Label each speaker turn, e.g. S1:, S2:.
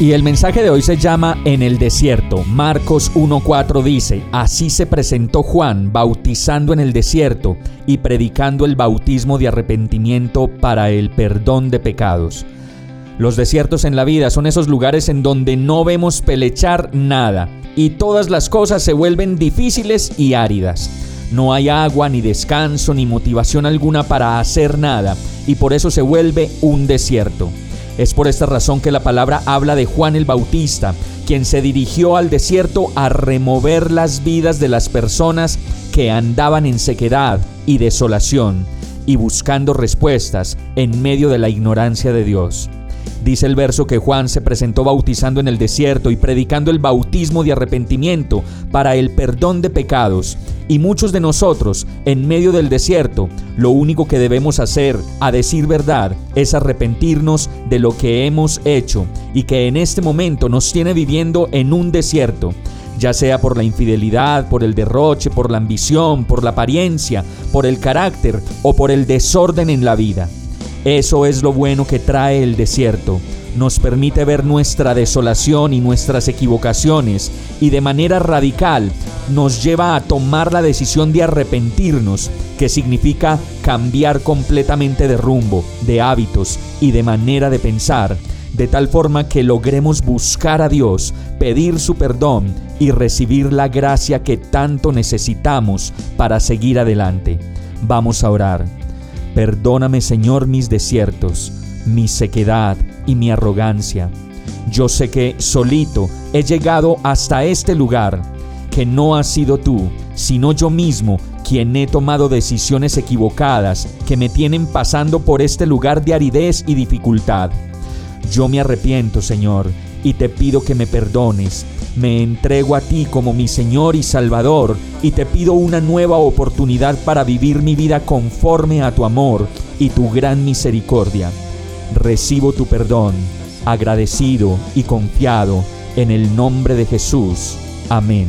S1: Y el mensaje de hoy se llama En el desierto. Marcos 1.4 dice, Así se presentó Juan bautizando en el desierto y predicando el bautismo de arrepentimiento para el perdón de pecados. Los desiertos en la vida son esos lugares en donde no vemos pelechar nada y todas las cosas se vuelven difíciles y áridas. No hay agua, ni descanso, ni motivación alguna para hacer nada y por eso se vuelve un desierto. Es por esta razón que la palabra habla de Juan el Bautista, quien se dirigió al desierto a remover las vidas de las personas que andaban en sequedad y desolación y buscando respuestas en medio de la ignorancia de Dios. Dice el verso que Juan se presentó bautizando en el desierto y predicando el bautismo de arrepentimiento para el perdón de pecados. Y muchos de nosotros, en medio del desierto, lo único que debemos hacer, a decir verdad, es arrepentirnos de lo que hemos hecho y que en este momento nos tiene viviendo en un desierto ya sea por la infidelidad, por el derroche, por la ambición, por la apariencia, por el carácter o por el desorden en la vida. Eso es lo bueno que trae el desierto. Nos permite ver nuestra desolación y nuestras equivocaciones y de manera radical nos lleva a tomar la decisión de arrepentirnos, que significa cambiar completamente de rumbo, de hábitos y de manera de pensar, de tal forma que logremos buscar a Dios, pedir su perdón y recibir la gracia que tanto necesitamos para seguir adelante. Vamos a orar. Perdóname Señor mis desiertos, mi sequedad y mi arrogancia. Yo sé que solito he llegado hasta este lugar, que no has sido tú, sino yo mismo quien he tomado decisiones equivocadas que me tienen pasando por este lugar de aridez y dificultad. Yo me arrepiento, Señor, y te pido que me perdones me entrego a ti como mi Señor y Salvador y te pido una nueva oportunidad para vivir mi vida conforme a tu amor y tu gran misericordia. Recibo tu perdón, agradecido y confiado en el nombre de Jesús. Amén.